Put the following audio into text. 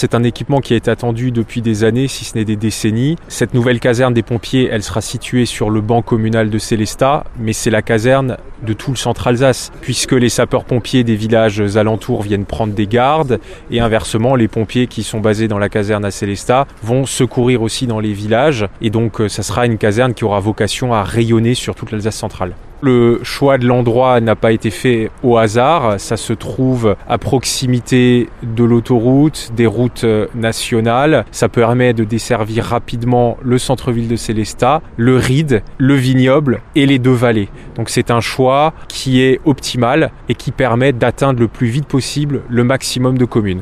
C'est un équipement qui est attendu depuis des années, si ce n'est des décennies. Cette nouvelle caserne des pompiers, elle sera située sur le banc communal de Célestat, mais c'est la caserne de tout le centre Alsace, puisque les sapeurs-pompiers des villages alentours viennent prendre des gardes, et inversement, les pompiers qui sont basés dans la caserne à Célestat vont secourir aussi dans les villages, et donc ça sera une caserne qui aura vocation à rayonner sur toute l'Alsace centrale. Le choix de l'endroit n'a pas été fait au hasard, ça se trouve à proximité de l'autoroute, des routes nationales, ça permet de desservir rapidement le centre-ville de Célestat, le Ride, le vignoble et les deux vallées. Donc c'est un choix qui est optimal et qui permet d'atteindre le plus vite possible le maximum de communes.